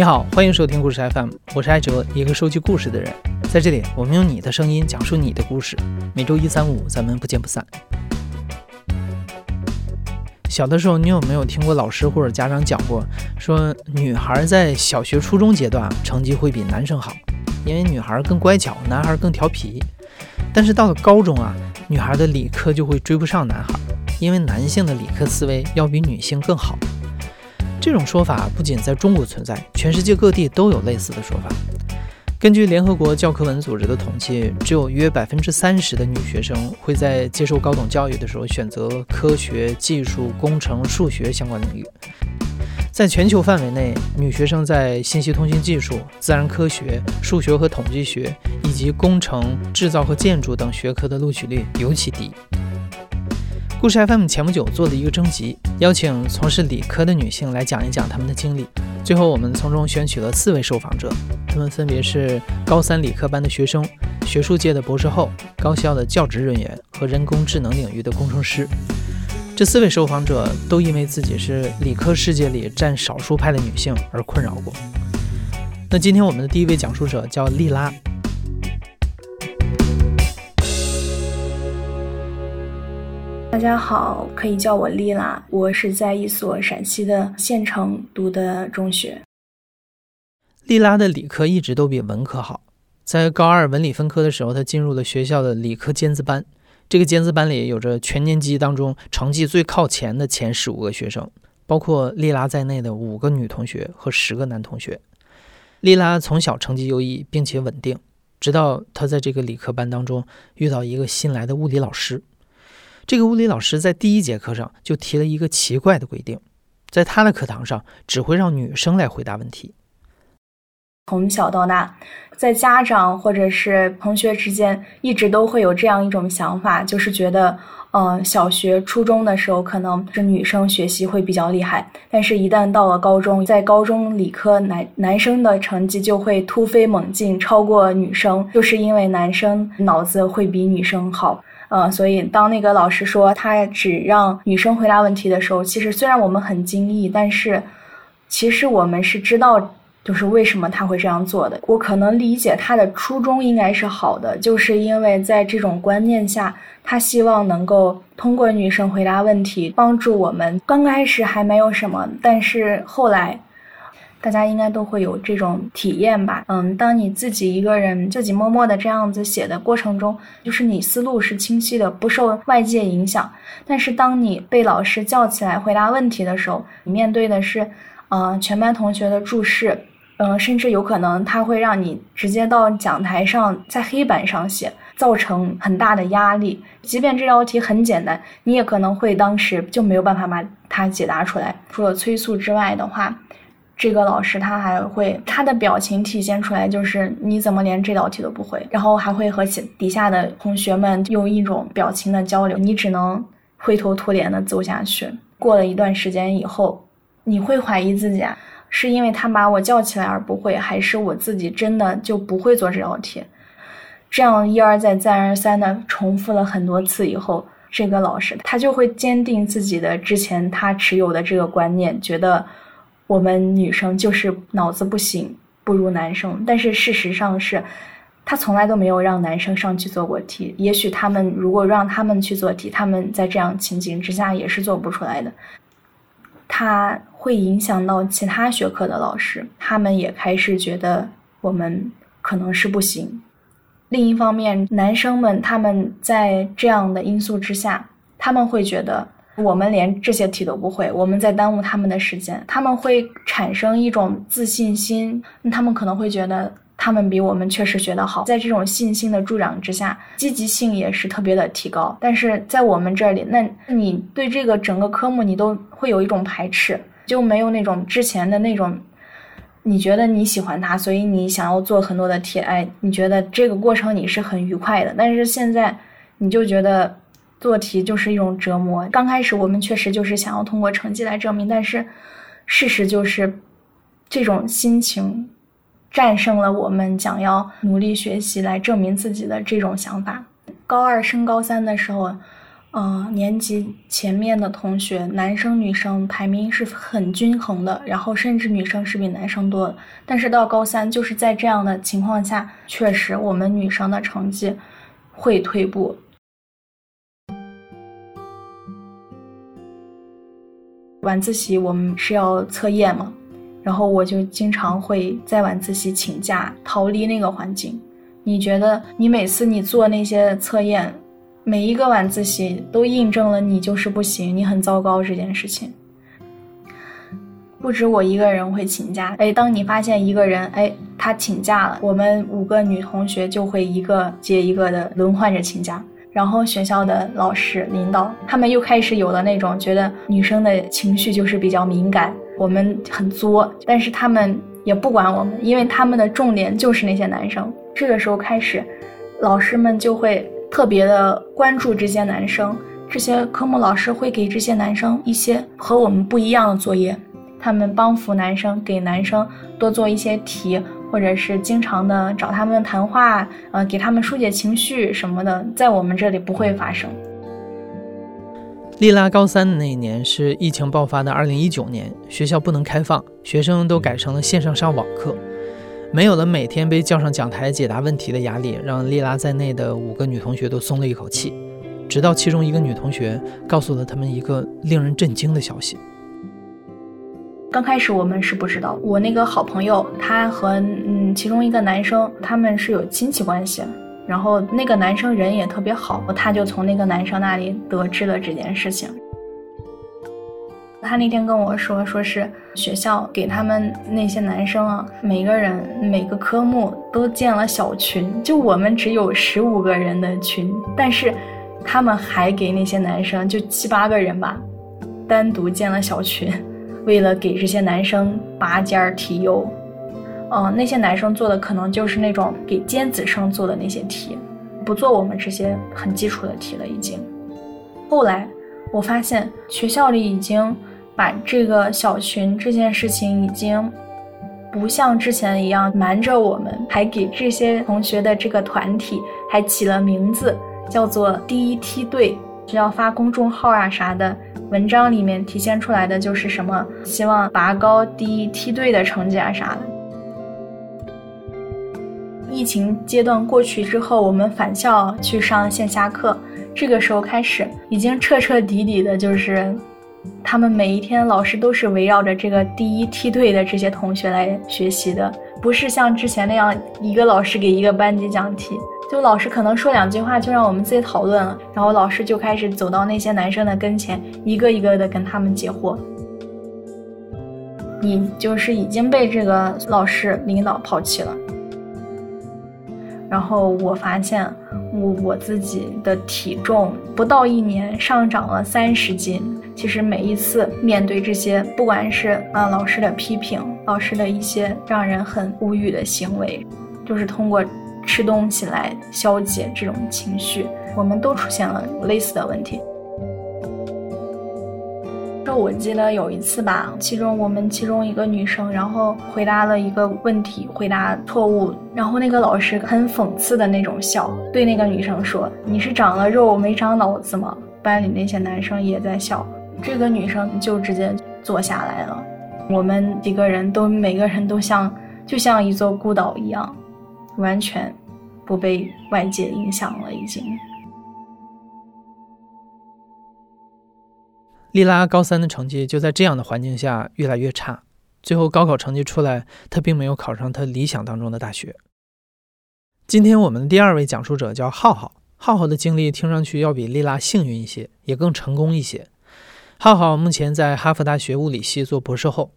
你好，欢迎收听故事 FM，我是艾哲，一个收集故事的人。在这里，我们用你的声音讲述你的故事。每周一、三、五，咱们不见不散。小的时候，你有没有听过老师或者家长讲过，说女孩在小学、初中阶段成绩会比男生好，因为女孩更乖巧，男孩更调皮。但是到了高中啊，女孩的理科就会追不上男孩，因为男性的理科思维要比女性更好。这种说法不仅在中国存在，全世界各地都有类似的说法。根据联合国教科文组织的统计，只有约百分之三十的女学生会在接受高等教育的时候选择科学技术、工程、数学相关领域。在全球范围内，女学生在信息通信技术、自然科学、数学和统计学以及工程、制造和建筑等学科的录取率尤其低。故事 FM 前不久做了一个征集，邀请从事理科的女性来讲一讲她们的经历。最后，我们从中选取了四位受访者，他们分别是高三理科班的学生、学术界的博士后、高校的教职人员和人工智能领域的工程师。这四位受访者都因为自己是理科世界里占少数派的女性而困扰过。那今天我们的第一位讲述者叫莉拉。大家好，可以叫我莉拉，我是在一所陕西的县城读的中学。莉拉的理科一直都比文科好，在高二文理分科的时候，她进入了学校的理科尖子班。这个尖子班里有着全年级当中成绩最靠前的前十五个学生，包括丽拉在内的五个女同学和十个男同学。莉拉从小成绩优异并且稳定，直到她在这个理科班当中遇到一个新来的物理老师。这个物理老师在第一节课上就提了一个奇怪的规定，在他的课堂上只会让女生来回答问题。从小到大，在家长或者是同学之间，一直都会有这样一种想法，就是觉得，呃，小学、初中的时候可能是女生学习会比较厉害，但是一旦到了高中，在高中理科男男生的成绩就会突飞猛进，超过女生，就是因为男生脑子会比女生好。呃，所以当那个老师说他只让女生回答问题的时候，其实虽然我们很惊异，但是其实我们是知道。就是为什么他会这样做的？我可能理解他的初衷应该是好的，就是因为在这种观念下，他希望能够通过女生回答问题帮助我们。刚开始还没有什么，但是后来，大家应该都会有这种体验吧？嗯，当你自己一个人自己默默的这样子写的过程中，就是你思路是清晰的，不受外界影响。但是当你被老师叫起来回答问题的时候，你面对的是，嗯，全班同学的注视。嗯，甚至有可能他会让你直接到讲台上，在黑板上写，造成很大的压力。即便这道题很简单，你也可能会当时就没有办法把它解答出来。除了催促之外的话，这个老师他还会他的表情体现出来，就是你怎么连这道题都不会，然后还会和底下的同学们用一种表情的交流，你只能灰头土脸的走下去。过了一段时间以后，你会怀疑自己。啊。是因为他把我叫起来而不会，还是我自己真的就不会做这道题？这样一而再、再而三的重复了很多次以后，这个老师他就会坚定自己的之前他持有的这个观念，觉得我们女生就是脑子不行，不如男生。但是事实上是，他从来都没有让男生上去做过题。也许他们如果让他们去做题，他们在这样情景之下也是做不出来的。他会影响到其他学科的老师，他们也开始觉得我们可能是不行。另一方面，男生们他们在这样的因素之下，他们会觉得我们连这些题都不会，我们在耽误他们的时间，他们会产生一种自信心，他们可能会觉得。他们比我们确实学得好，在这种信心的助长之下，积极性也是特别的提高。但是在我们这里，那你对这个整个科目你都会有一种排斥，就没有那种之前的那种，你觉得你喜欢它，所以你想要做很多的题，哎，你觉得这个过程你是很愉快的。但是现在你就觉得做题就是一种折磨。刚开始我们确实就是想要通过成绩来证明，但是事实就是这种心情。战胜了我们想要努力学习来证明自己的这种想法。高二升高三的时候，嗯，年级前面的同学，男生女生排名是很均衡的，然后甚至女生是比男生多的。但是到高三，就是在这样的情况下，确实我们女生的成绩会退步。晚自习我们是要测验嘛，然后我就经常会在晚自习请假，逃离那个环境。你觉得你每次你做那些测验？每一个晚自习都印证了你就是不行，你很糟糕这件事情。不止我一个人会请假，哎，当你发现一个人，哎，他请假了，我们五个女同学就会一个接一个的轮换着请假。然后学校的老师、领导他们又开始有了那种觉得女生的情绪就是比较敏感，我们很作，但是他们也不管我们，因为他们的重点就是那些男生。这个时候开始，老师们就会。特别的关注这些男生，这些科目老师会给这些男生一些和我们不一样的作业，他们帮扶男生，给男生多做一些题，或者是经常的找他们谈话，呃，给他们疏解情绪什么的，在我们这里不会发生。丽拉高三的那一年是疫情爆发的二零一九年，学校不能开放，学生都改成了线上上网课。没有了每天被叫上讲台解答问题的压力，让丽拉在内的五个女同学都松了一口气。直到其中一个女同学告诉了他们一个令人震惊的消息。刚开始我们是不知道，我那个好朋友他和嗯其中一个男生他们是有亲戚关系，然后那个男生人也特别好，他就从那个男生那里得知了这件事情。他那天跟我说，说是学校给他们那些男生啊，每个人每个科目都建了小群，就我们只有十五个人的群，但是他们还给那些男生就七八个人吧，单独建了小群，为了给这些男生拔尖儿提优。嗯，那些男生做的可能就是那种给尖子生做的那些题，不做我们这些很基础的题了已经。后来我发现学校里已经。把这个小群这件事情已经不像之前一样瞒着我们，还给这些同学的这个团体还起了名字，叫做第一梯队，需要发公众号啊啥的。文章里面体现出来的就是什么，希望拔高第一梯队的成绩啊啥的。疫情阶段过去之后，我们返校去上线下课，这个时候开始，已经彻彻底底的就是。他们每一天，老师都是围绕着这个第一梯队的这些同学来学习的，不是像之前那样一个老师给一个班级讲题，就老师可能说两句话就让我们自己讨论了，然后老师就开始走到那些男生的跟前，一个一个的跟他们解惑。你就是已经被这个老师领导抛弃了。然后我发现，我我自己的体重不到一年上涨了三十斤。其实每一次面对这些，不管是啊老师的批评，老师的一些让人很无语的行为，就是通过吃东西来消解这种情绪，我们都出现了类似的问题。我记得有一次吧，其中我们其中一个女生，然后回答了一个问题，回答错误，然后那个老师很讽刺的那种笑，对那个女生说：“你是长了肉没长脑子吗？”班里那些男生也在笑，这个女生就直接坐下来了。我们几个人都每个人都像就像一座孤岛一样，完全不被外界影响了，已经。莉拉高三的成绩就在这样的环境下越来越差，最后高考成绩出来，她并没有考上她理想当中的大学。今天我们的第二位讲述者叫浩浩，浩浩的经历听上去要比莉拉幸运一些，也更成功一些。浩浩目前在哈佛大学物理系做博士后，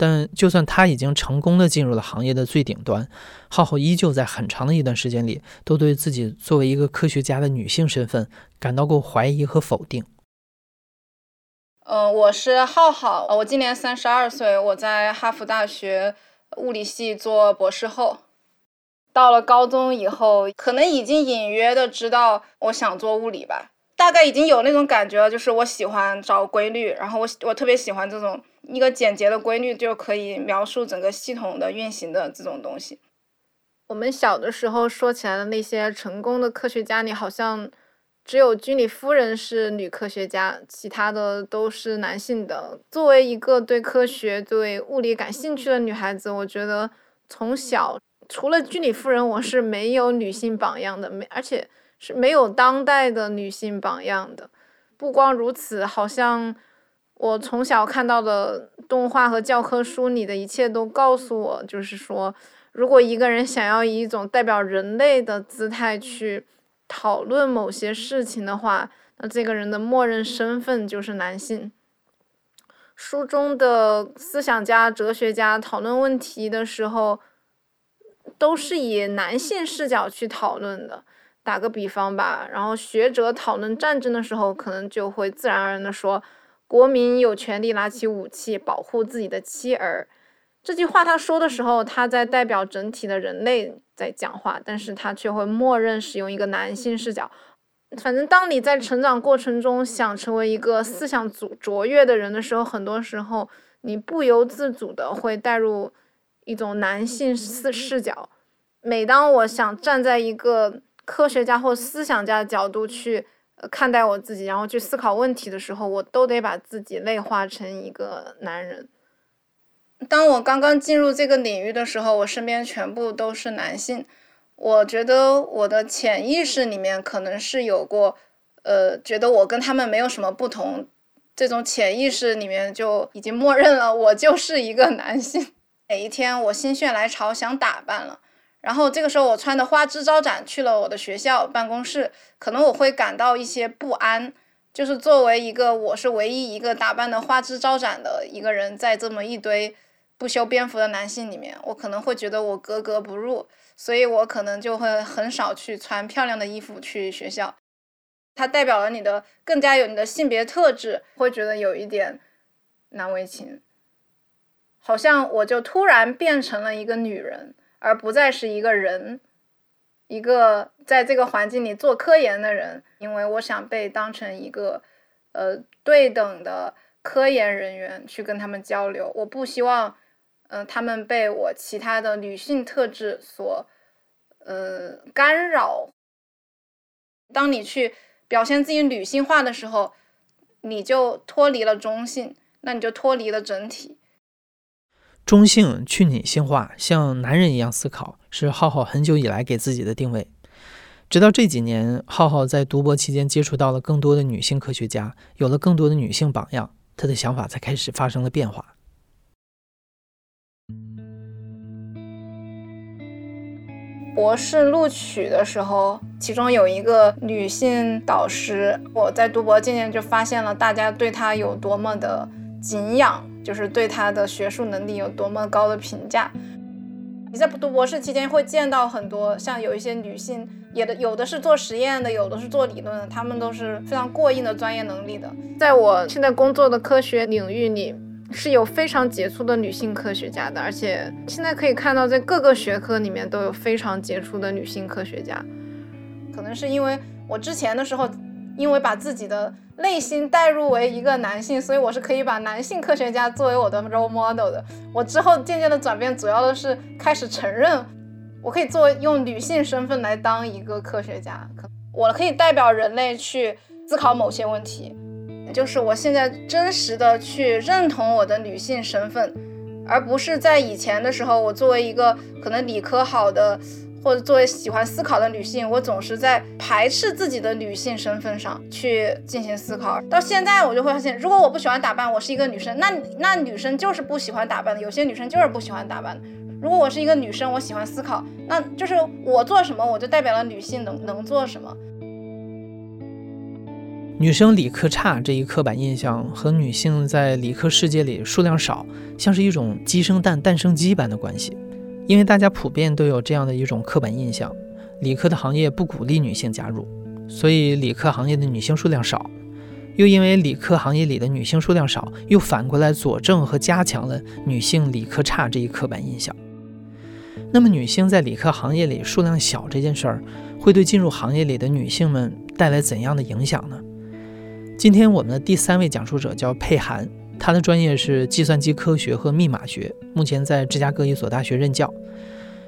但就算他已经成功的进入了行业的最顶端，浩浩依旧在很长的一段时间里都对自己作为一个科学家的女性身份感到过怀疑和否定。嗯，我是浩浩，我今年三十二岁，我在哈佛大学物理系做博士后。到了高中以后，可能已经隐约的知道我想做物理吧，大概已经有那种感觉了，就是我喜欢找规律，然后我我特别喜欢这种一个简洁的规律就可以描述整个系统的运行的这种东西。我们小的时候说起来的那些成功的科学家，里好像。只有居里夫人是女科学家，其他的都是男性的。作为一个对科学、对物理感兴趣的女孩子，我觉得从小除了居里夫人，我是没有女性榜样的，没而且是没有当代的女性榜样的。不光如此，好像我从小看到的动画和教科书里的一切都告诉我，就是说，如果一个人想要以一种代表人类的姿态去。讨论某些事情的话，那这个人的默认身份就是男性。书中的思想家、哲学家讨论问题的时候，都是以男性视角去讨论的。打个比方吧，然后学者讨论战争的时候，可能就会自然而然的说，国民有权利拿起武器保护自己的妻儿。这句话他说的时候，他在代表整体的人类在讲话，但是他却会默认使用一个男性视角。反正当你在成长过程中想成为一个思想卓卓越的人的时候，很多时候你不由自主的会带入一种男性视视角。每当我想站在一个科学家或思想家的角度去看待我自己，然后去思考问题的时候，我都得把自己内化成一个男人。当我刚刚进入这个领域的时候，我身边全部都是男性。我觉得我的潜意识里面可能是有过，呃，觉得我跟他们没有什么不同。这种潜意识里面就已经默认了我就是一个男性。哪一天我心血来潮想打扮了，然后这个时候我穿的花枝招展去了我的学校办公室，可能我会感到一些不安。就是作为一个我是唯一一个打扮的花枝招展的一个人，在这么一堆。不修边幅的男性里面，我可能会觉得我格格不入，所以我可能就会很少去穿漂亮的衣服去学校。它代表了你的更加有你的性别特质，会觉得有一点难为情。好像我就突然变成了一个女人，而不再是一个人，一个在这个环境里做科研的人，因为我想被当成一个呃对等的科研人员去跟他们交流，我不希望。嗯，他们被我其他的女性特质所，呃，干扰。当你去表现自己女性化的时候，你就脱离了中性，那你就脱离了整体。中性去女性化，像男人一样思考，是浩浩很久以来给自己的定位。直到这几年，浩浩在读博期间接触到了更多的女性科学家，有了更多的女性榜样，他的想法才开始发生了变化。博士录取的时候，其中有一个女性导师，我在读博渐渐就发现了大家对她有多么的敬仰，就是对他的学术能力有多么高的评价。你在读博士期间会见到很多，像有一些女性，也的有的是做实验的，有的是做理论的，她们都是非常过硬的专业能力的。在我现在工作的科学领域里。是有非常杰出的女性科学家的，而且现在可以看到，在各个学科里面都有非常杰出的女性科学家。可能是因为我之前的时候，因为把自己的内心代入为一个男性，所以我是可以把男性科学家作为我的 role model 的。我之后渐渐的转变，主要的是开始承认，我可以作为用女性身份来当一个科学家，可我可以代表人类去思考某些问题。就是我现在真实的去认同我的女性身份，而不是在以前的时候，我作为一个可能理科好的，或者作为喜欢思考的女性，我总是在排斥自己的女性身份上去进行思考。到现在我就会发现，如果我不喜欢打扮，我是一个女生，那那女生就是不喜欢打扮的。有些女生就是不喜欢打扮的。如果我是一个女生，我喜欢思考，那就是我做什么，我就代表了女性能能做什么。女生理科差这一刻板印象和女性在理科世界里数量少，像是一种鸡生蛋，蛋生鸡般的关系。因为大家普遍都有这样的一种刻板印象，理科的行业不鼓励女性加入，所以理科行业的女性数量少。又因为理科行业里的女性数量少，又反过来佐证和加强了女性理科差这一刻板印象。那么，女性在理科行业里数量小这件事儿，会对进入行业里的女性们带来怎样的影响呢？今天我们的第三位讲述者叫佩涵，他的专业是计算机科学和密码学，目前在芝加哥一所大学任教。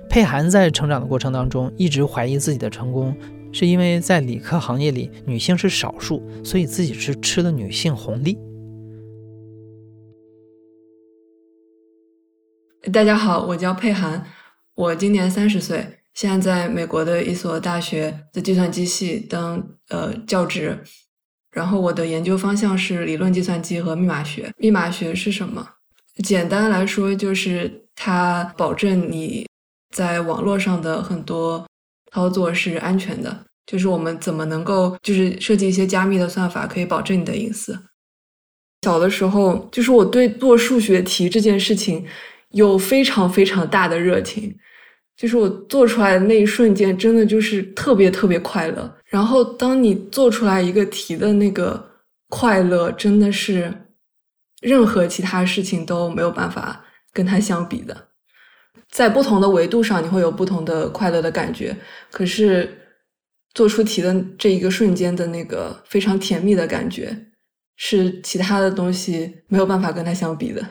佩涵在成长的过程当中，一直怀疑自己的成功是因为在理科行业里女性是少数，所以自己是吃了女性红利。大家好，我叫佩涵，我今年三十岁，现在在美国的一所大学的计算机系当呃教职，然后我的研究方向是理论计算机和密码学。密码学是什么？简单来说，就是它保证你在网络上的很多操作是安全的。就是我们怎么能够就是设计一些加密的算法，可以保证你的隐私。小的时候，就是我对做数学题这件事情。有非常非常大的热情，就是我做出来的那一瞬间，真的就是特别特别快乐。然后，当你做出来一个题的那个快乐，真的是任何其他事情都没有办法跟它相比的。在不同的维度上，你会有不同的快乐的感觉。可是，做出题的这一个瞬间的那个非常甜蜜的感觉，是其他的东西没有办法跟它相比的。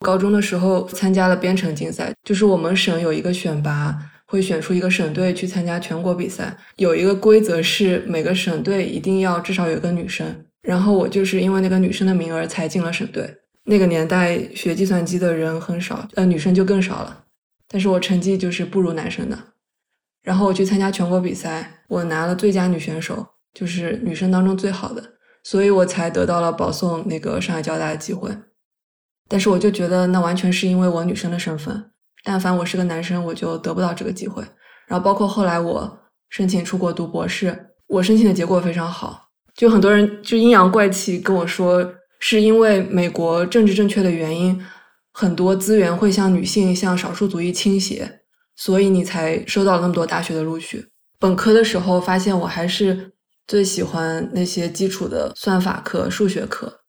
高中的时候参加了编程竞赛，就是我们省有一个选拔，会选出一个省队去参加全国比赛。有一个规则是每个省队一定要至少有一个女生，然后我就是因为那个女生的名额才进了省队。那个年代学计算机的人很少，呃，女生就更少了。但是我成绩就是不如男生的。然后我去参加全国比赛，我拿了最佳女选手，就是女生当中最好的，所以我才得到了保送那个上海交大的机会。但是我就觉得那完全是因为我女生的身份，但凡我是个男生，我就得不到这个机会。然后包括后来我申请出国读博士，我申请的结果非常好，就很多人就阴阳怪气跟我说，是因为美国政治正确的原因，很多资源会向女性、向少数族裔倾斜，所以你才收到了那么多大学的录取。本科的时候发现我还是最喜欢那些基础的算法课、数学课，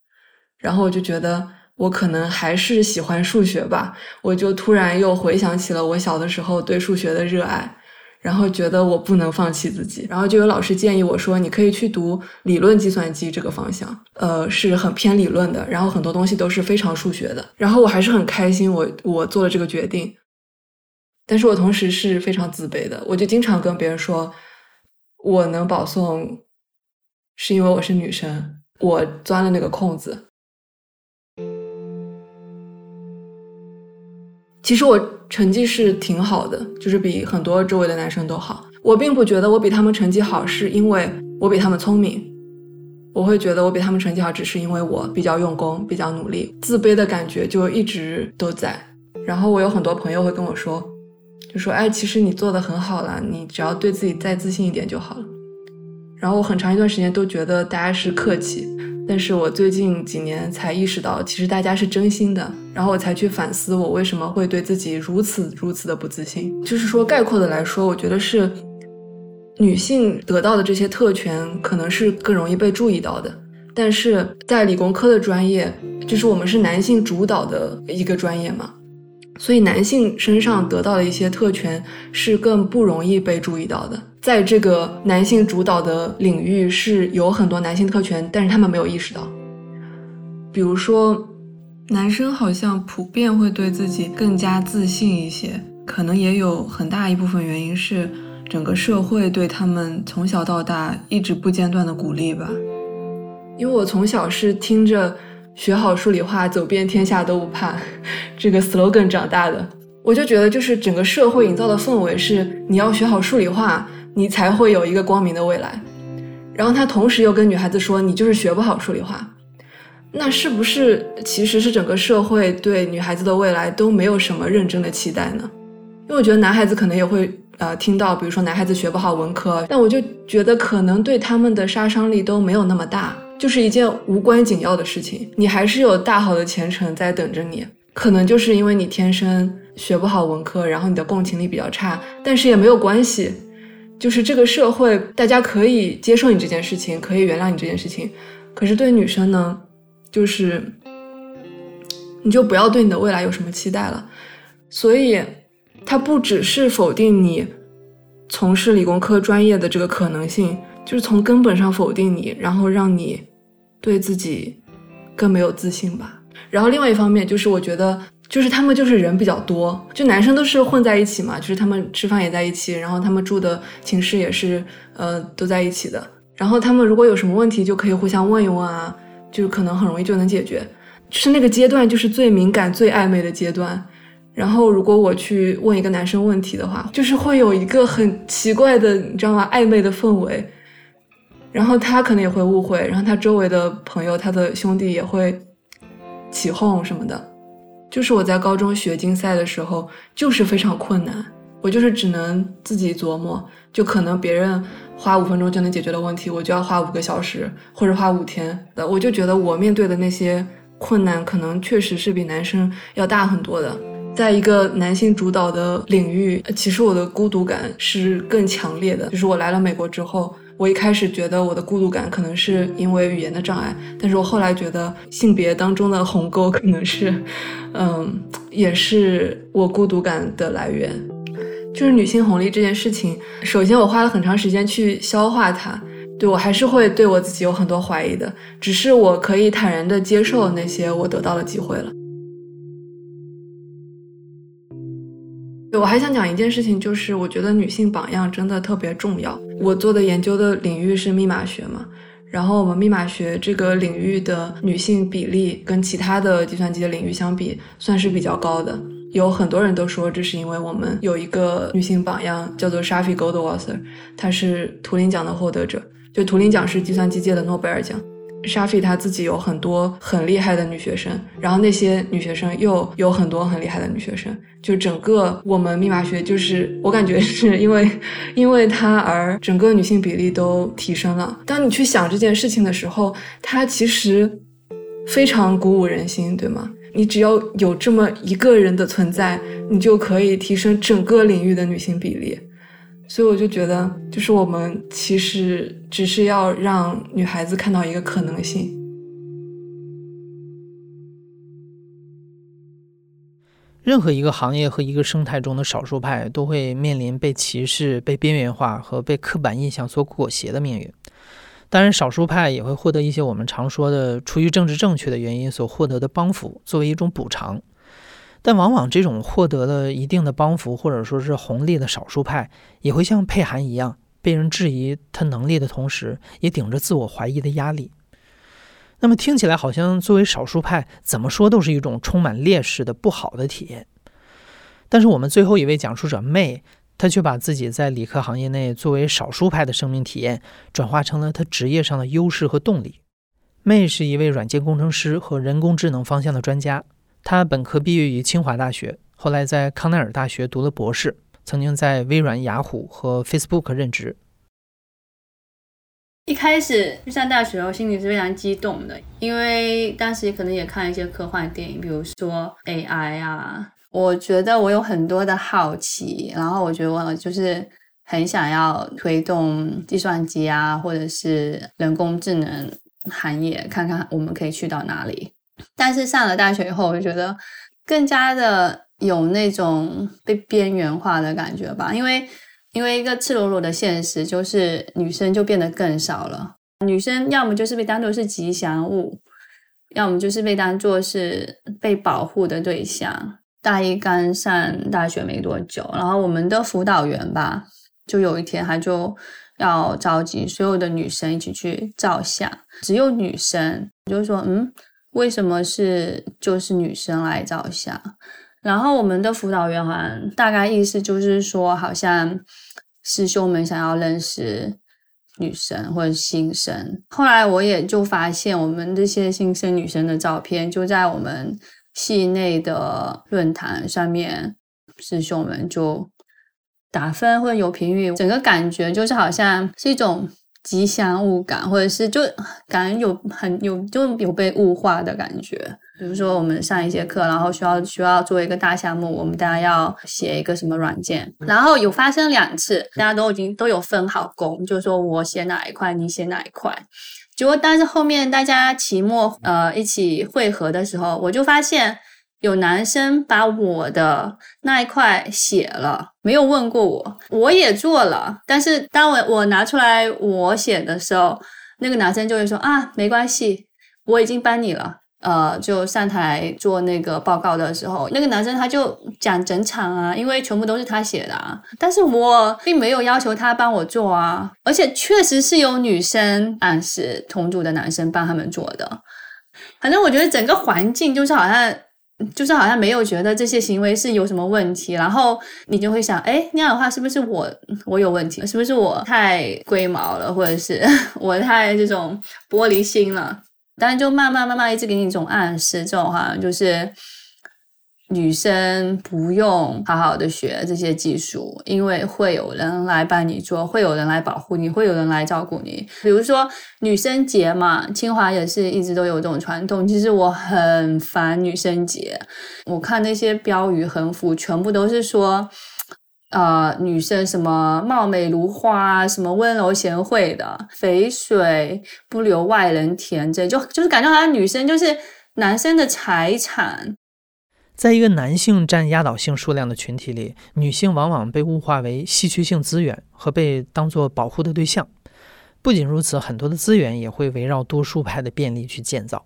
然后我就觉得。我可能还是喜欢数学吧，我就突然又回想起了我小的时候对数学的热爱，然后觉得我不能放弃自己，然后就有老师建议我说，你可以去读理论计算机这个方向，呃，是很偏理论的，然后很多东西都是非常数学的，然后我还是很开心，我我做了这个决定，但是我同时是非常自卑的，我就经常跟别人说，我能保送是因为我是女生，我钻了那个空子。其实我成绩是挺好的，就是比很多周围的男生都好。我并不觉得我比他们成绩好，是因为我比他们聪明。我会觉得我比他们成绩好，只是因为我比较用功、比较努力。自卑的感觉就一直都在。然后我有很多朋友会跟我说，就说：“哎，其实你做的很好了，你只要对自己再自信一点就好了。”然后我很长一段时间都觉得大家是客气。但是我最近几年才意识到，其实大家是真心的，然后我才去反思我为什么会对自己如此如此的不自信。就是说，概括的来说，我觉得是女性得到的这些特权可能是更容易被注意到的，但是在理工科的专业，就是我们是男性主导的一个专业嘛。所以，男性身上得到的一些特权是更不容易被注意到的。在这个男性主导的领域，是有很多男性特权，但是他们没有意识到。比如说，男生好像普遍会对自己更加自信一些，可能也有很大一部分原因是整个社会对他们从小到大一直不间断的鼓励吧。因为我从小是听着。学好数理化，走遍天下都不怕，这个 slogan 长大的，我就觉得就是整个社会营造的氛围是你要学好数理化，你才会有一个光明的未来。然后他同时又跟女孩子说，你就是学不好数理化，那是不是其实是整个社会对女孩子的未来都没有什么认真的期待呢？因为我觉得男孩子可能也会呃听到，比如说男孩子学不好文科，但我就觉得可能对他们的杀伤力都没有那么大。就是一件无关紧要的事情，你还是有大好的前程在等着你。可能就是因为你天生学不好文科，然后你的共情力比较差，但是也没有关系。就是这个社会，大家可以接受你这件事情，可以原谅你这件事情。可是对女生呢，就是你就不要对你的未来有什么期待了。所以，它不只是否定你从事理工科专业的这个可能性，就是从根本上否定你，然后让你。对自己更没有自信吧。然后另外一方面就是，我觉得就是他们就是人比较多，就男生都是混在一起嘛，就是他们吃饭也在一起，然后他们住的寝室也是呃都在一起的，然后他们如果有什么问题就可以互相问一问啊，就可能很容易就能解决。就是那个阶段就是最敏感、最暧昧的阶段。然后如果我去问一个男生问题的话，就是会有一个很奇怪的，你知道吗？暧昧的氛围。然后他可能也会误会，然后他周围的朋友、他的兄弟也会起哄什么的。就是我在高中学竞赛的时候，就是非常困难，我就是只能自己琢磨，就可能别人花五分钟就能解决的问题，我就要花五个小时或者花五天。我就觉得我面对的那些困难，可能确实是比男生要大很多的。在一个男性主导的领域，其实我的孤独感是更强烈的。就是我来了美国之后。我一开始觉得我的孤独感可能是因为语言的障碍，但是我后来觉得性别当中的鸿沟可能是，嗯，也是我孤独感的来源。就是女性红利这件事情，首先我花了很长时间去消化它，对我还是会对我自己有很多怀疑的，只是我可以坦然的接受那些我得到的机会了。我还想讲一件事情，就是我觉得女性榜样真的特别重要。我做的研究的领域是密码学嘛，然后我们密码学这个领域的女性比例跟其他的计算机的领域相比，算是比较高的。有很多人都说这是因为我们有一个女性榜样，叫做 Shafi Goldwasser，她是图灵奖的获得者，就图灵奖是计算机界的诺贝尔奖。沙菲她自己有很多很厉害的女学生，然后那些女学生又有很多很厉害的女学生，就整个我们密码学就是我感觉是因为 因为她而整个女性比例都提升了。当你去想这件事情的时候，它其实非常鼓舞人心，对吗？你只要有这么一个人的存在，你就可以提升整个领域的女性比例。所以我就觉得，就是我们其实只是要让女孩子看到一个可能性。任何一个行业和一个生态中的少数派都会面临被歧视、被边缘化和被刻板印象所裹挟的命运。当然，少数派也会获得一些我们常说的出于政治正确的原因所获得的帮扶，作为一种补偿。但往往这种获得了一定的帮扶或者说是红利的少数派，也会像佩涵一样，被人质疑他能力的同时，也顶着自我怀疑的压力。那么听起来好像作为少数派，怎么说都是一种充满劣势的不好的体验。但是我们最后一位讲述者 May，他却把自己在理科行业内作为少数派的生命体验，转化成了他职业上的优势和动力。May 是一位软件工程师和人工智能方向的专家。他本科毕业于清华大学，后来在康奈尔大学读了博士，曾经在微软、雅虎和 Facebook 任职。一开始去上大学后，心里是非常激动的，因为当时可能也看一些科幻电影，比如说 AI 啊。我觉得我有很多的好奇，然后我觉得我就是很想要推动计算机啊，或者是人工智能行业，看看我们可以去到哪里。但是上了大学以后，我就觉得更加的有那种被边缘化的感觉吧。因为，因为一个赤裸裸的现实就是，女生就变得更少了。女生要么就是被当做是吉祥物，要么就是被当做是被保护的对象。大一刚上大学没多久，然后我们的辅导员吧，就有一天他就要召集所有的女生一起去照相，只有女生，就说嗯。为什么是就是女生来照相？然后我们的辅导员好像大概意思就是说，好像师兄们想要认识女生或者新生。后来我也就发现，我们这些新生女生的照片就在我们系内的论坛上面，师兄们就打分或者有评语，整个感觉就是好像是一种。吉祥物感，或者是就感觉有很有就有被物化的感觉。比如说，我们上一节课，然后需要需要做一个大项目，我们大家要写一个什么软件，然后有发生两次，大家都已经都有分好工，就是说我写哪一块，你写哪一块。结果，但是后面大家期末呃一起汇合的时候，我就发现。有男生把我的那一块写了，没有问过我，我也做了。但是当我我拿出来我写的时候，那个男生就会说啊，没关系，我已经帮你了，呃，就上台做那个报告的时候，那个男生他就讲整场啊，因为全部都是他写的啊，但是我并没有要求他帮我做啊，而且确实是有女生暗示同组的男生帮他们做的，反正我觉得整个环境就是好像。就是好像没有觉得这些行为是有什么问题，然后你就会想，哎，那样的话是不是我我有问题？是不是我太龟毛了，或者是 我太这种玻璃心了？但是就慢慢慢慢一直给你一种暗示，这种好像就是。女生不用好好的学这些技术，因为会有人来帮你做，会有人来保护你，会有人来照顾你。比如说女生节嘛，清华也是一直都有这种传统。其实我很烦女生节，我看那些标语横幅，全部都是说，呃，女生什么貌美如花，什么温柔贤惠的，肥水不流外人田，这就就是感觉好像女生就是男生的财产。在一个男性占压倒性数量的群体里，女性往往被物化为稀缺性资源和被当作保护的对象。不仅如此，很多的资源也会围绕多数派的便利去建造。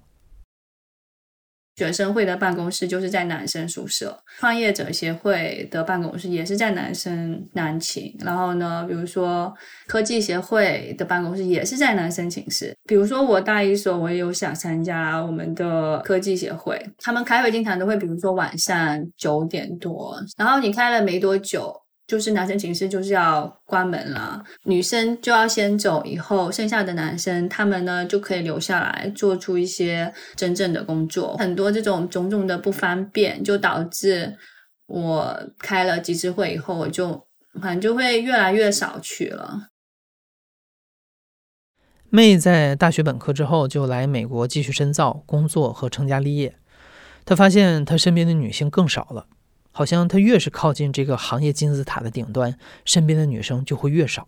学生会的办公室就是在男生宿舍，创业者协会的办公室也是在男生男寝。然后呢，比如说科技协会的办公室也是在男生寝室。比如说我大一时候，我也有想参加我们的科技协会，他们开会经常都会，比如说晚上九点多，然后你开了没多久。就是男生寝室就是要关门了，女生就要先走，以后剩下的男生他们呢就可以留下来做出一些真正的工作。很多这种种种的不方便，就导致我开了几次会以后，我就反正就会越来越少去了。妹在大学本科之后就来美国继续深造、工作和成家立业，她发现她身边的女性更少了。好像他越是靠近这个行业金字塔的顶端，身边的女生就会越少。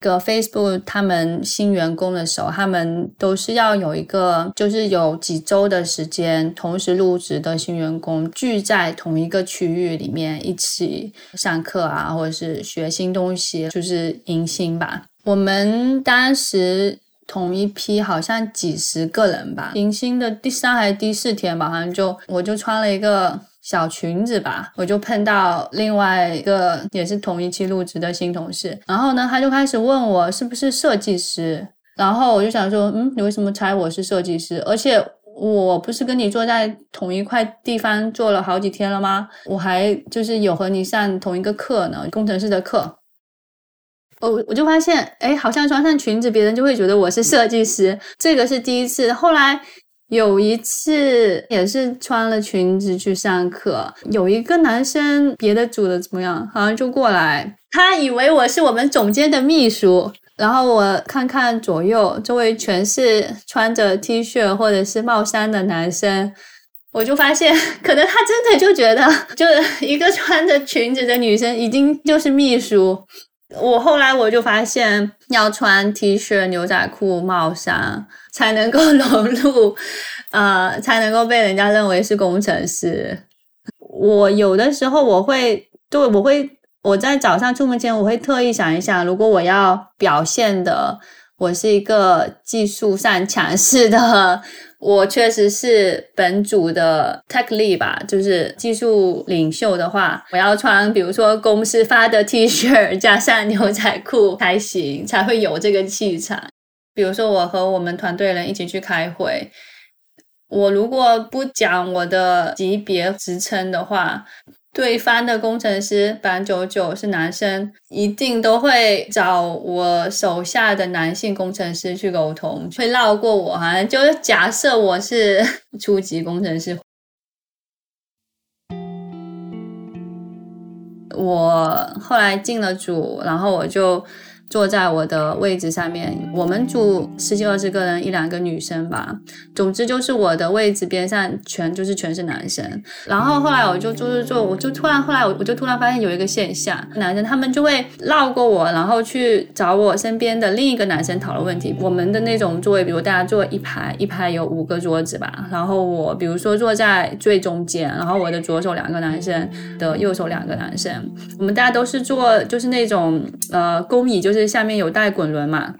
个 Facebook 他们新员工的时候，他们都是要有一个，就是有几周的时间，同时入职的新员工聚在同一个区域里面一起上课啊，或者是学新东西，就是迎新吧。我们当时同一批好像几十个人吧，迎新的第三还是第四天吧，好像就我就穿了一个。小裙子吧，我就碰到另外一个也是同一期入职的新同事，然后呢，他就开始问我是不是设计师，然后我就想说，嗯，你为什么猜我是设计师？而且我不是跟你坐在同一块地方坐了好几天了吗？我还就是有和你上同一个课呢，工程师的课。我我就发现，哎，好像穿上裙子，别人就会觉得我是设计师，这个是第一次。后来。有一次也是穿了裙子去上课，有一个男生别的组的怎么样，好像就过来，他以为我是我们总监的秘书，然后我看看左右，周围全是穿着 T 恤或者是帽衫的男生，我就发现可能他真的就觉得，就是一个穿着裙子的女生已经就是秘书。我后来我就发现，要穿 T 恤、牛仔裤、帽衫才能够融入，呃，才能够被人家认为是工程师。我有的时候我会，对，我会我在早上出门前，我会特意想一想，如果我要表现的，我是一个技术上强势的。我确实是本组的 tech lead 吧，就是技术领袖的话，我要穿比如说公司发的 T 恤加上牛仔裤才行，才会有这个气场。比如说我和我们团队人一起去开会，我如果不讲我的级别职称的话。对方的工程师百分之九十九是男生，一定都会找我手下的男性工程师去沟通，会绕过我好像。就是假设我是 初级工程师，我后来进了组，然后我就。坐在我的位置上面，我们组十几二十个人，一两个女生吧。总之就是我的位置边上全就是全是男生。然后后来我就坐坐坐，我就突然后来我我就突然发现有一个现象，男生他们就会绕过我，然后去找我身边的另一个男生讨论问题。我们的那种座位，比如大家坐一排，一排有五个桌子吧。然后我比如说坐在最中间，然后我的左手两个男生的右手两个男生，我们大家都是坐就是那种呃公椅，就是。下面有带滚轮嘛，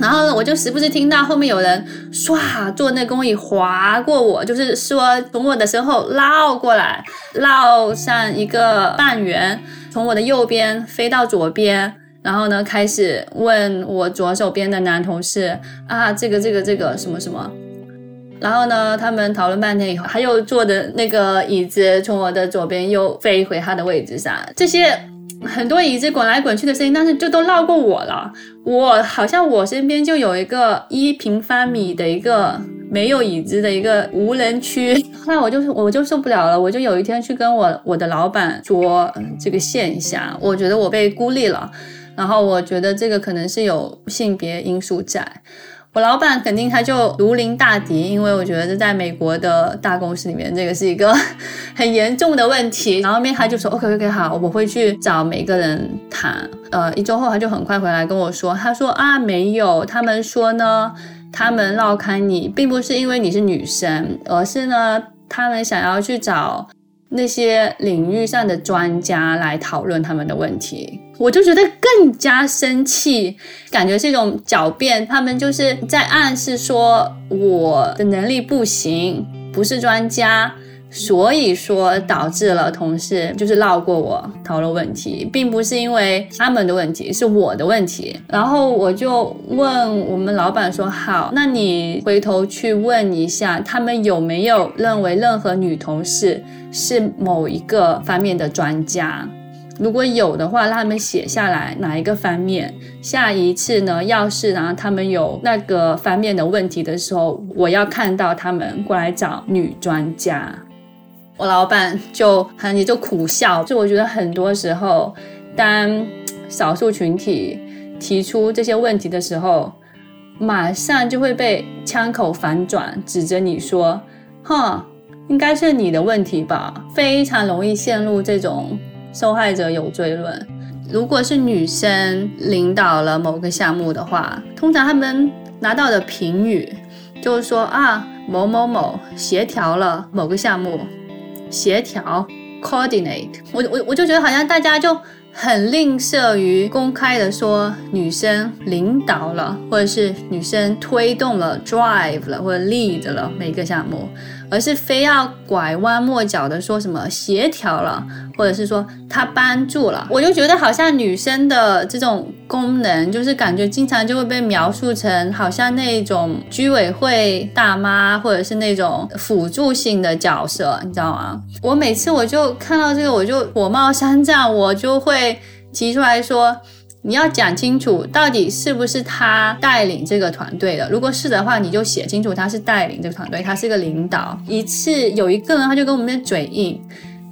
然后呢，我就时不时听到后面有人唰坐那公椅划过我，就是说从我的身后绕过来，绕上一个半圆，从我的右边飞到左边，然后呢开始问我左手边的男同事啊，这个这个这个什么什么。然后呢，他们讨论半天以后，他又坐的那个椅子从我的左边又飞回他的位置上，这些很多椅子滚来滚去的声音，但是就都绕过我了。我好像我身边就有一个一平方米的一个没有椅子的一个无人区。后来我就我就受不了了，我就有一天去跟我我的老板说这个现象，我觉得我被孤立了，然后我觉得这个可能是有性别因素在。我老板肯定他就如临大敌，因为我觉得在美国的大公司里面，这个是一个 很严重的问题。然后面他就说 OK OK 好，我会去找每个人谈。呃，一周后他就很快回来跟我说，他说啊没有，他们说呢，他们绕开你，并不是因为你是女生，而是呢，他们想要去找。那些领域上的专家来讨论他们的问题，我就觉得更加生气，感觉是一种狡辩。他们就是在暗示说我的能力不行，不是专家。所以说导致了同事就是绕过我讨论问题，并不是因为他们的问题，是我的问题。然后我就问我们老板说：“好，那你回头去问一下，他们有没有认为任何女同事是某一个方面的专家？如果有的话，让他们写下来哪一个方面。下一次呢，要是然后他们有那个方面的问题的时候，我要看到他们过来找女专家。”我老板就很也就苦笑，就我觉得很多时候，当少数群体提出这些问题的时候，马上就会被枪口反转，指着你说：“哈，应该是你的问题吧？”非常容易陷入这种受害者有罪论。如果是女生领导了某个项目的话，通常他们拿到的评语就是说：“啊，某某某协调了某个项目。”协调，coordinate，我我我就觉得好像大家就很吝啬于公开的说女生领导了，或者是女生推动了，drive 了，或者 lead 了每个项目。而是非要拐弯抹角的说什么协调了，或者是说他帮助了，我就觉得好像女生的这种功能，就是感觉经常就会被描述成好像那种居委会大妈，或者是那种辅助性的角色，你知道吗？我每次我就看到这个，我就火冒三丈，我就会提出来说。你要讲清楚，到底是不是他带领这个团队的？如果是的话，你就写清楚他是带领这个团队，他是个领导。一次有一个人，他就跟我们的嘴硬，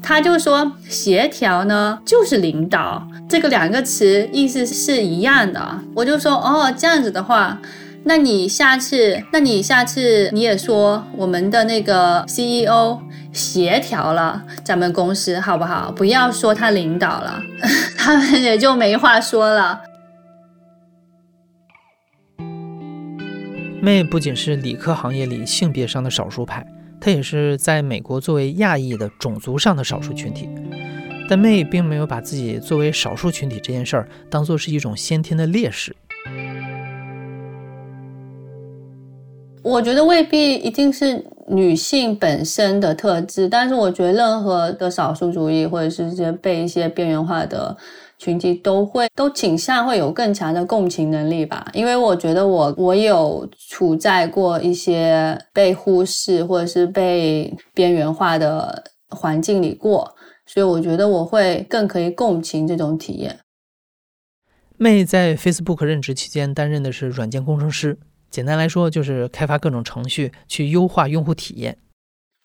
他就说协调呢就是领导，这个两个词意思是一样的。我就说哦，这样子的话。那你下次，那你下次你也说我们的那个 CEO 协调了咱们公司好不好？不要说他领导了，他们也就没话说了。妹不仅是理科行业里性别上的少数派，她也是在美国作为亚裔的种族上的少数群体。但妹并没有把自己作为少数群体这件事儿当做是一种先天的劣势。我觉得未必一定是女性本身的特质，但是我觉得任何的少数主义或者是这些被一些边缘化的群体都会都倾向会有更强的共情能力吧。因为我觉得我我有处在过一些被忽视或者是被边缘化的环境里过，所以我觉得我会更可以共情这种体验。妹在 Facebook 任职期间担任的是软件工程师。简单来说，就是开发各种程序去优化用户体验。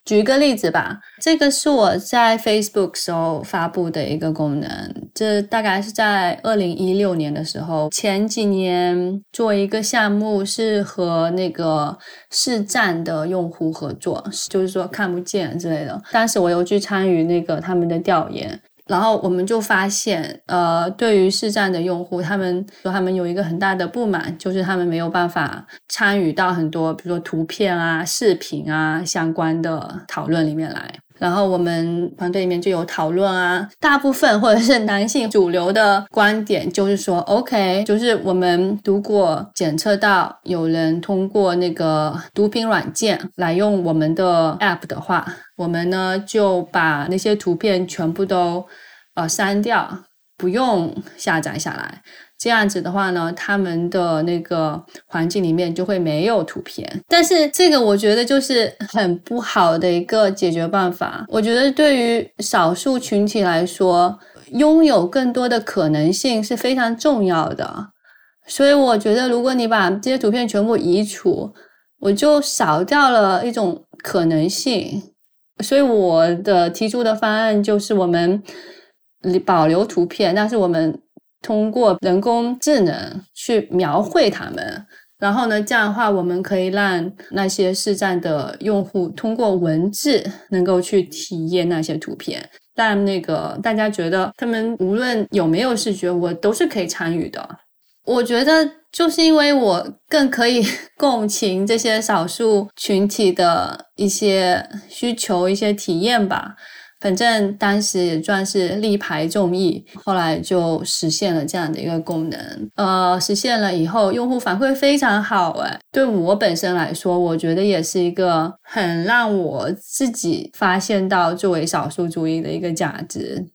举一个例子吧，这个是我在 Facebook 时候发布的一个功能，这大概是在二零一六年的时候。前几年做一个项目是和那个视障的用户合作，就是说看不见之类的。当时我又去参与那个他们的调研。然后我们就发现，呃，对于市站的用户，他们说他们有一个很大的不满，就是他们没有办法参与到很多，比如说图片啊、视频啊相关的讨论里面来。然后我们团队里面就有讨论啊，大部分或者是男性主流的观点就是说，OK，就是我们如果检测到有人通过那个毒品软件来用我们的 App 的话，我们呢就把那些图片全部都呃删掉，不用下载下来。这样子的话呢，他们的那个环境里面就会没有图片。但是这个我觉得就是很不好的一个解决办法。我觉得对于少数群体来说，拥有更多的可能性是非常重要的。所以我觉得，如果你把这些图片全部移除，我就少掉了一种可能性。所以我的提出的方案就是，我们保留图片，但是我们。通过人工智能去描绘它们，然后呢，这样的话，我们可以让那些视障的用户通过文字能够去体验那些图片，让那个大家觉得他们无论有没有视觉，我都是可以参与的。我觉得就是因为我更可以共情这些少数群体的一些需求、一些体验吧。反正当时也算是力排众议，后来就实现了这样的一个功能。呃，实现了以后，用户反馈非常好。哎，对我本身来说，我觉得也是一个很让我自己发现到作为少数主义的一个价值，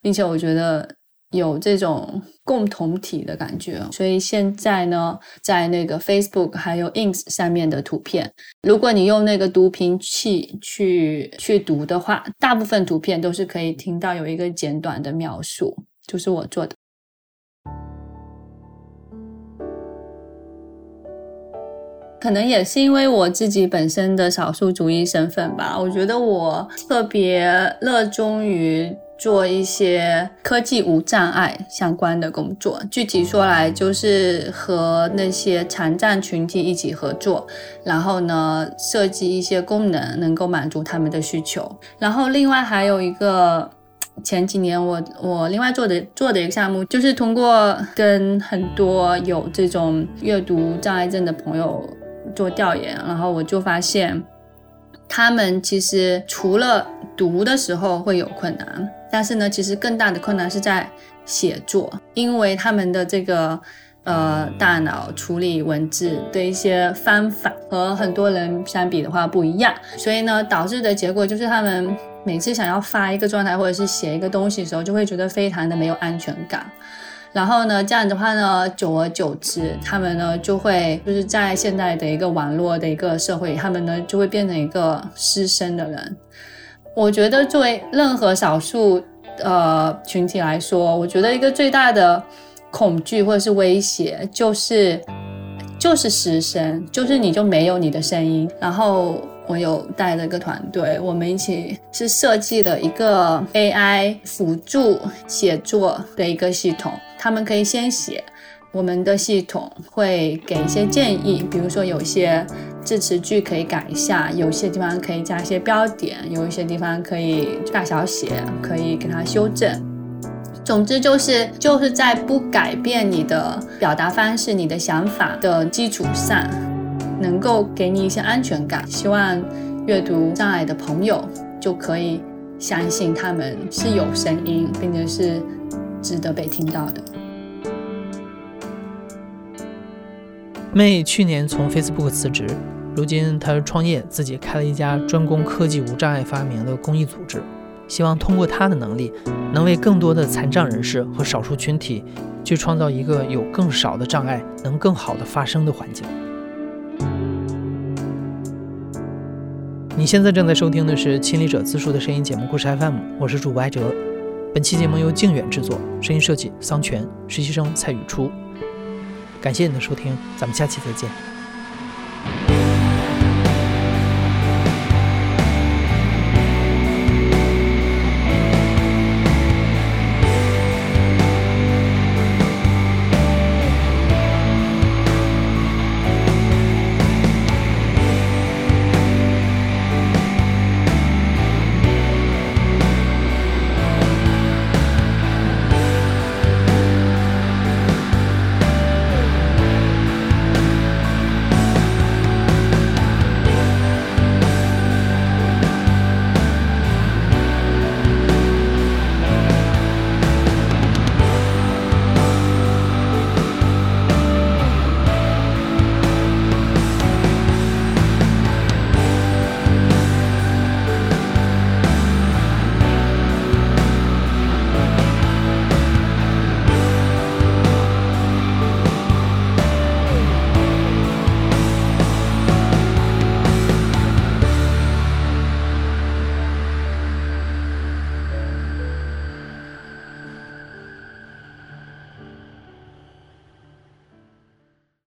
并且我觉得。有这种共同体的感觉，所以现在呢，在那个 Facebook 还有 Ins 上面的图片，如果你用那个读屏器去去读的话，大部分图片都是可以听到有一个简短的描述，就是我做的。可能也是因为我自己本身的少数主义身份吧，我觉得我特别热衷于。做一些科技无障碍相关的工作，具体说来就是和那些残障群体一起合作，然后呢设计一些功能能够满足他们的需求。然后另外还有一个前几年我我另外做的做的一个项目，就是通过跟很多有这种阅读障碍症的朋友做调研，然后我就发现。他们其实除了读的时候会有困难，但是呢，其实更大的困难是在写作，因为他们的这个呃大脑处理文字的一些方法和很多人相比的话不一样，所以呢，导致的结果就是他们每次想要发一个状态或者是写一个东西的时候，就会觉得非常的没有安全感。然后呢，这样的话呢，久而久之，他们呢就会就是在现在的一个网络的一个社会，他们呢就会变成一个失声的人。我觉得作为任何少数呃群体来说，我觉得一个最大的恐惧或者是威胁就是就是失声，就是你就没有你的声音。然后我有带了一个团队，我们一起是设计了一个 AI 辅助写作的一个系统。他们可以先写，我们的系统会给一些建议，比如说有些字词句可以改一下，有些地方可以加一些标点，有一些地方可以大小写，可以给它修正。总之就是就是在不改变你的表达方式、你的想法的基础上，能够给你一些安全感。希望阅读障碍的朋友就可以相信他们是有声音，并且是。值得被听到的。妹去年从 Facebook 辞职，如今他创业，自己开了一家专攻科技无障碍发明的公益组织，希望通过他的能力，能为更多的残障人士和少数群体，去创造一个有更少的障碍，能更好的发声的环境。你现在正在收听的是亲历者自述的声音节目故事 FM，我是主播艾哲。本期节目由靖远制作，声音设计桑泉，实习生蔡雨初。感谢你的收听，咱们下期再见。